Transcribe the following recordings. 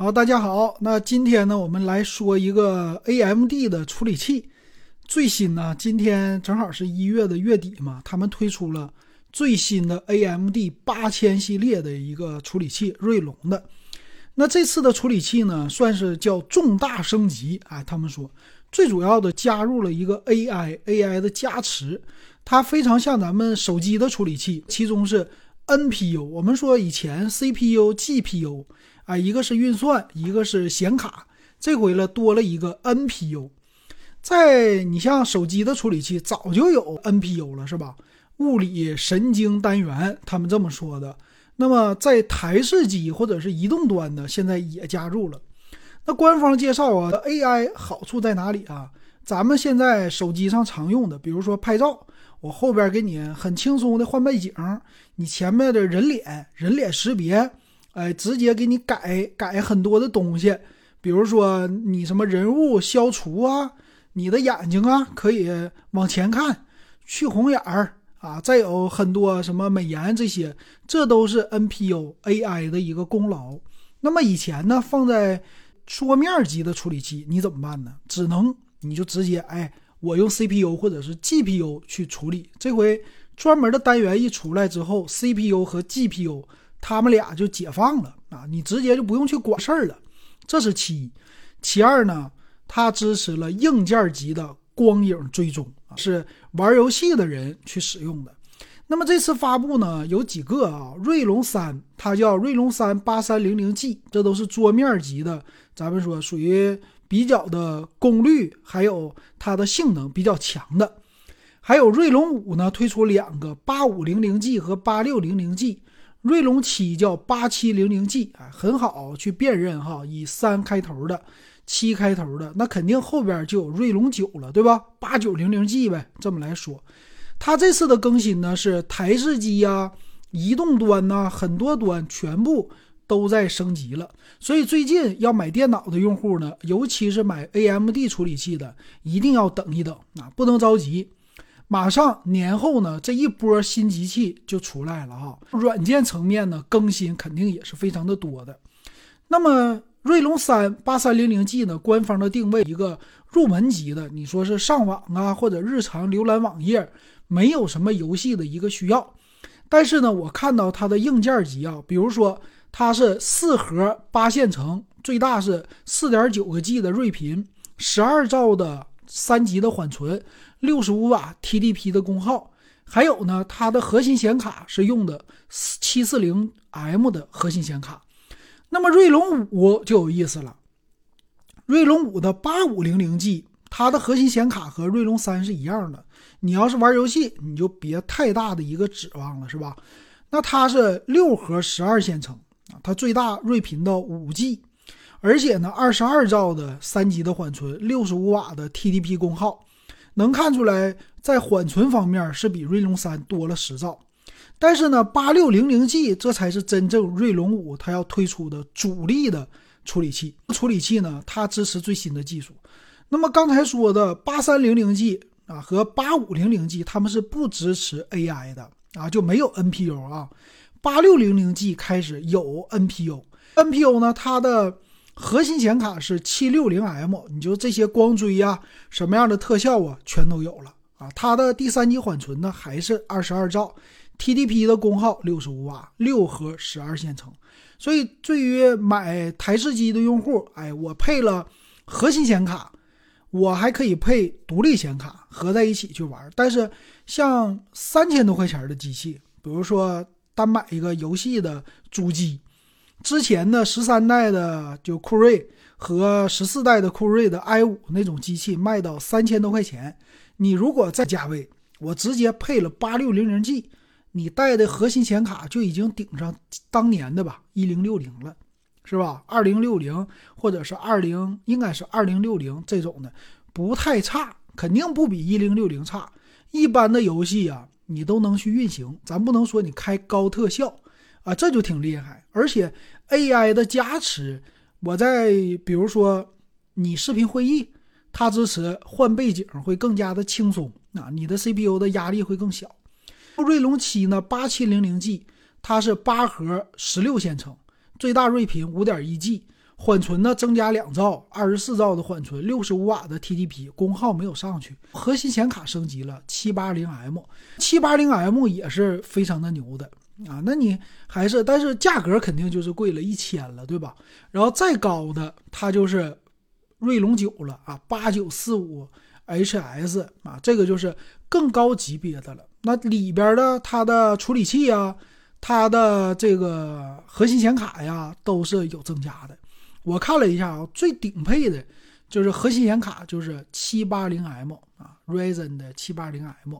好，大家好。那今天呢，我们来说一个 AMD 的处理器。最新呢，今天正好是一月的月底嘛，他们推出了最新的 AMD 八千系列的一个处理器，锐龙的。那这次的处理器呢，算是叫重大升级。哎，他们说最主要的加入了一个 AI，AI 的加持，它非常像咱们手机的处理器，其中是 NPU。我们说以前 CPU、GPU。啊，一个是运算，一个是显卡，这回了多了一个 NPU。在你像手机的处理器早就有 NPU 了，是吧？物理神经单元，他们这么说的。那么在台式机或者是移动端的，现在也加入了。那官方介绍啊，AI 好处在哪里啊？咱们现在手机上常用的，比如说拍照，我后边给你很轻松的换背景，你前面的人脸，人脸识别。哎，直接给你改改很多的东西，比如说你什么人物消除啊，你的眼睛啊可以往前看，去红眼儿啊，再有很多什么美颜这些，这都是 NPU AI 的一个功劳。那么以前呢，放在桌面级的处理器，你怎么办呢？只能你就直接哎，我用 CPU 或者是 GPU 去处理。这回专门的单元一出来之后，CPU 和 GPU。他们俩就解放了啊！你直接就不用去管事儿了，这是其一。其二呢，它支持了硬件级的光影追踪，是玩游戏的人去使用的。那么这次发布呢，有几个啊？锐龙三，它叫锐龙三八三零零 G，这都是桌面级的，咱们说属于比较的功率，还有它的性能比较强的。还有锐龙五呢，推出两个八五零零 G 和八六零零 G。锐龙七叫八七零零 G，啊，很好去辨认哈，以三开头的，七开头的，那肯定后边就有锐龙九了，对吧？八九零零 G 呗，这么来说，它这次的更新呢是台式机呀、移动端呐，很多端全部都在升级了。所以最近要买电脑的用户呢，尤其是买 AMD 处理器的，一定要等一等啊，不能着急。马上年后呢，这一波新机器就出来了啊。软件层面呢，更新肯定也是非常的多的。那么锐龙三八三零零 G 呢，官方的定位一个入门级的，你说是上网啊，或者日常浏览网页，没有什么游戏的一个需要。但是呢，我看到它的硬件级啊，比如说它是四核八线程，最大是四点九个 G 的睿频，十二兆的三级的缓存。六十五瓦 TDP 的功耗，还有呢，它的核心显卡是用的七四零 M 的核心显卡。那么锐龙五就有意思了，锐龙五的八五零零 G，它的核心显卡和锐龙三是一样的。你要是玩游戏，你就别太大的一个指望了，是吧？那它是六核十二线程啊，它最大睿频到五 G，而且呢，二十二兆的三级的缓存，六十五瓦的 TDP 功耗。能看出来，在缓存方面是比锐龙三多了十兆，但是呢，八六零零 G 这才是真正锐龙五它要推出的主力的处理器。处理器呢，它支持最新的技术。那么刚才说的八三零零 G 啊和八五零零 G，他们是不支持 AI 的啊，就没有 NPU 啊。八六零零 G 开始有 NPU，NPU 呢，它的。核心显卡是七六零 M，你就这些光追呀，什么样的特效啊，全都有了啊。它的第三级缓存呢还是二十二兆，TDP 的功耗六十五瓦，六核十二线程。所以对于买台式机的用户，哎，我配了核心显卡，我还可以配独立显卡合在一起去玩。但是像三千多块钱的机器，比如说单买一个游戏的主机。之前的十三代的就酷睿和十四代的酷睿的 i 五那种机器卖到三千多块钱，你如果在价位，我直接配了八六零零 G，你带的核心显卡就已经顶上当年的吧一零六零了，是吧？二零六零或者是二零，应该是二零六零这种的，不太差，肯定不比一零六零差。一般的游戏啊，你都能去运行，咱不能说你开高特效。啊，这就挺厉害，而且 AI 的加持，我在比如说你视频会议，它支持换背景会更加的轻松啊，你的 CPU 的压力会更小。锐龙七呢，八七零零 G，它是八核十六线程，最大睿频五点一 G，缓存呢增加两兆，二十四兆的缓存，六十五瓦的 TDP，功耗没有上去。核心显卡升级了，七八零 M，七八零 M 也是非常的牛的啊。那你还是，但是价格肯定就是贵了一千了，对吧？然后再高的，它就是锐龙九了啊，八九四五 HS 啊，这个就是更高级别的了。那里边的它的处理器啊。它的这个核心显卡呀，都是有增加的。我看了一下啊，最顶配的就是核心显卡，就是七八零 M 啊，Ryzen 的七八零 M，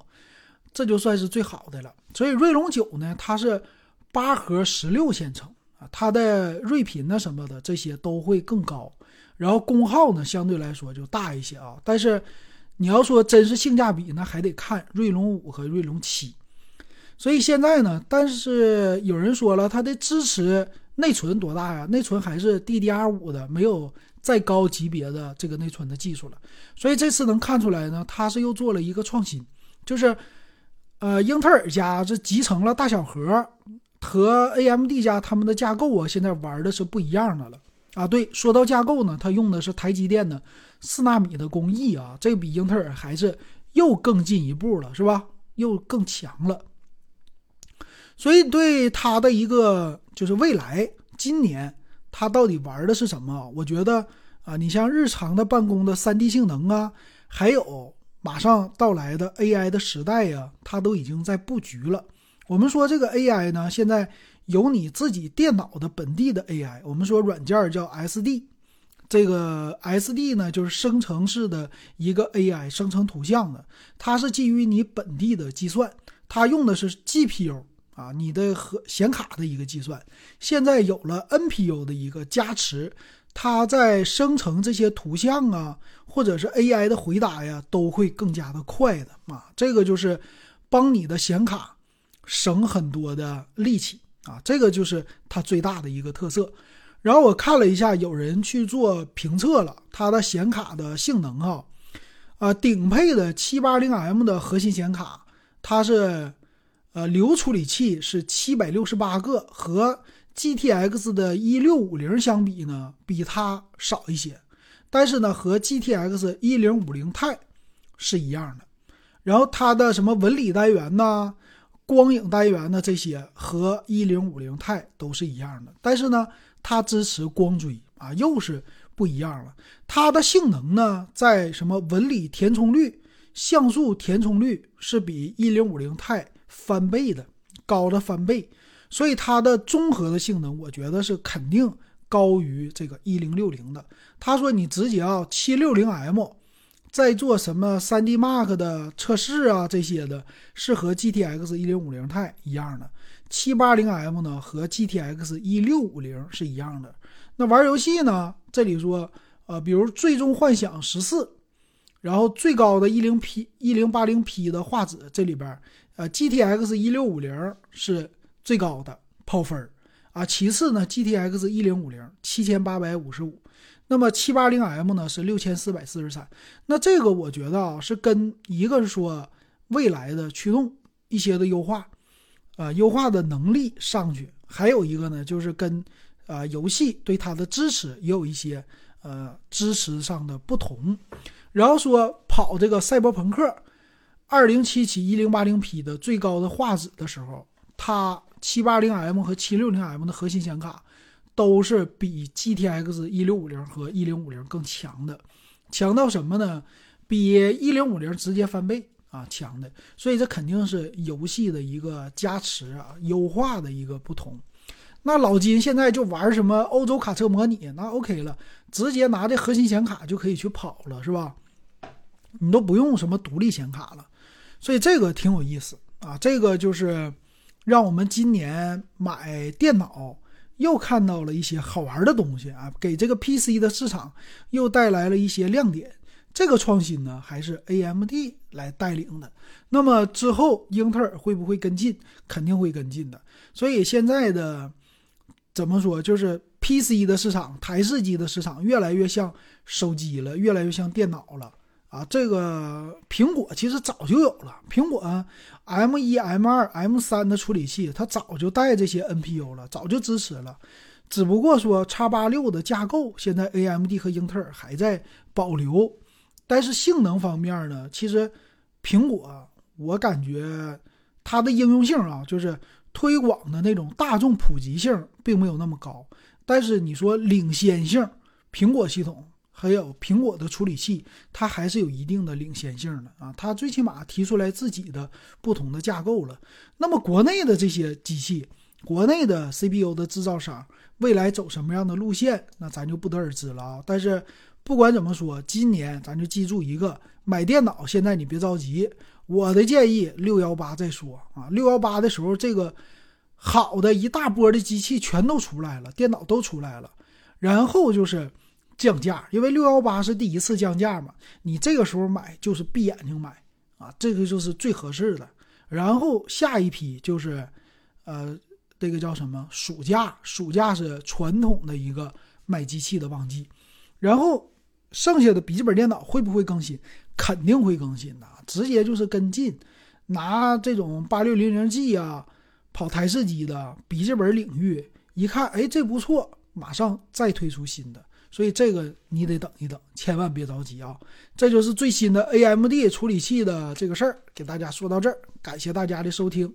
这就算是最好的了。所以锐龙九呢，它是八核十六线程啊，它的睿频呢什么的这些都会更高，然后功耗呢相对来说就大一些啊。但是你要说真是性价比，那还得看锐龙五和锐龙七。所以现在呢，但是有人说了，它的支持内存多大呀？内存还是 DDR5 的，没有再高级别的这个内存的技术了。所以这次能看出来呢，它是又做了一个创新，就是呃，英特尔家这集成了大小核和 AMD 家他们的架构啊，现在玩的是不一样的了啊。对，说到架构呢，它用的是台积电的四纳米的工艺啊，这比英特尔还是又更进一步了，是吧？又更强了。所以对它的一个就是未来，今年它到底玩的是什么？我觉得啊，你像日常的办公的三 D 性能啊，还有马上到来的 AI 的时代呀，它都已经在布局了。我们说这个 AI 呢，现在有你自己电脑的本地的 AI，我们说软件叫 SD，这个 SD 呢就是生成式的一个 AI 生成图像的，它是基于你本地的计算，它用的是 GPU。啊，你的和显卡的一个计算，现在有了 NPU 的一个加持，它在生成这些图像啊，或者是 AI 的回答呀，都会更加的快的啊。这个就是帮你的显卡省很多的力气啊，这个就是它最大的一个特色。然后我看了一下，有人去做评测了它的显卡的性能哈，啊，顶配的 780M 的核心显卡，它是。呃，流处理器是七百六十八个，和 GTX 的一六五零相比呢，比它少一些。但是呢，和 GTX 一零五零 Ti 是一样的。然后它的什么纹理单元呐、光影单元呐，这些和一零五零 Ti 都是一样的。但是呢，它支持光追啊，又是不一样了。它的性能呢，在什么纹理填充率、像素填充率是比一零五零 Ti。翻倍的，高了翻倍，所以它的综合的性能，我觉得是肯定高于这个一零六零的。他说你直接啊七六零 M，在做什么三 D Mark 的测试啊这些的，是和 GTX 一零五零 Ti 一样的。七八零 M 呢和 GTX 一六五零是一样的。那玩游戏呢，这里说呃，比如最终幻想十四，然后最高的一零 P 一零八零 P 的画质，这里边。呃，GTX 一六五零是最高的跑分儿啊，其次呢，GTX 一零五零七千八百五十五，那么七八零 M 呢是六千四百四十三。那这个我觉得啊，是跟一个是说未来的驱动一些的优化，呃，优化的能力上去，还有一个呢就是跟啊游戏对它的支持也有一些呃支持上的不同。然后说跑这个赛博朋克。二零七七一零八零 P 的最高的画质的时候，它七八零 M 和七六零 M 的核心显卡都是比 GTX 一六五零和一零五零更强的，强到什么呢？比一零五零直接翻倍啊，强的。所以这肯定是游戏的一个加持啊，优化的一个不同。那老金现在就玩什么欧洲卡车模拟，那 OK 了，直接拿这核心显卡就可以去跑了，是吧？你都不用什么独立显卡了。所以这个挺有意思啊，这个就是让我们今年买电脑又看到了一些好玩的东西啊，给这个 PC 的市场又带来了一些亮点。这个创新呢，还是 AMD 来带领的。那么之后英特尔会不会跟进？肯定会跟进的。所以现在的怎么说，就是 PC 的市场、台式机的市场越来越像手机了，越来越像电脑了。啊，这个苹果其实早就有了。苹果 M 一、M 二、M 三的处理器，它早就带这些 NPU 了，早就支持了。只不过说叉八六的架构现在 AMD 和英特尔还在保留，但是性能方面呢，其实苹果我感觉它的应用性啊，就是推广的那种大众普及性并没有那么高，但是你说领先性，苹果系统。还有苹果的处理器，它还是有一定的领先性的啊！它最起码提出来自己的不同的架构了。那么国内的这些机器，国内的 CPU 的制造商未来走什么样的路线，那咱就不得而知了啊！但是不管怎么说，今年咱就记住一个，买电脑现在你别着急，我的建议六幺八再说啊！六幺八的时候，这个好的一大波的机器全都出来了，电脑都出来了，然后就是。降价，因为六幺八是第一次降价嘛，你这个时候买就是闭眼睛买啊，这个就是最合适的。然后下一批就是，呃，这个叫什么？暑假，暑假是传统的一个买机器的旺季。然后剩下的笔记本电脑会不会更新？肯定会更新的，直接就是跟进。拿这种八六零零 G 啊，跑台式机的笔记本领域，一看，哎，这不错，马上再推出新的。所以这个你得等一等，千万别着急啊！这就是最新的 AMD 处理器的这个事儿，给大家说到这儿，感谢大家的收听。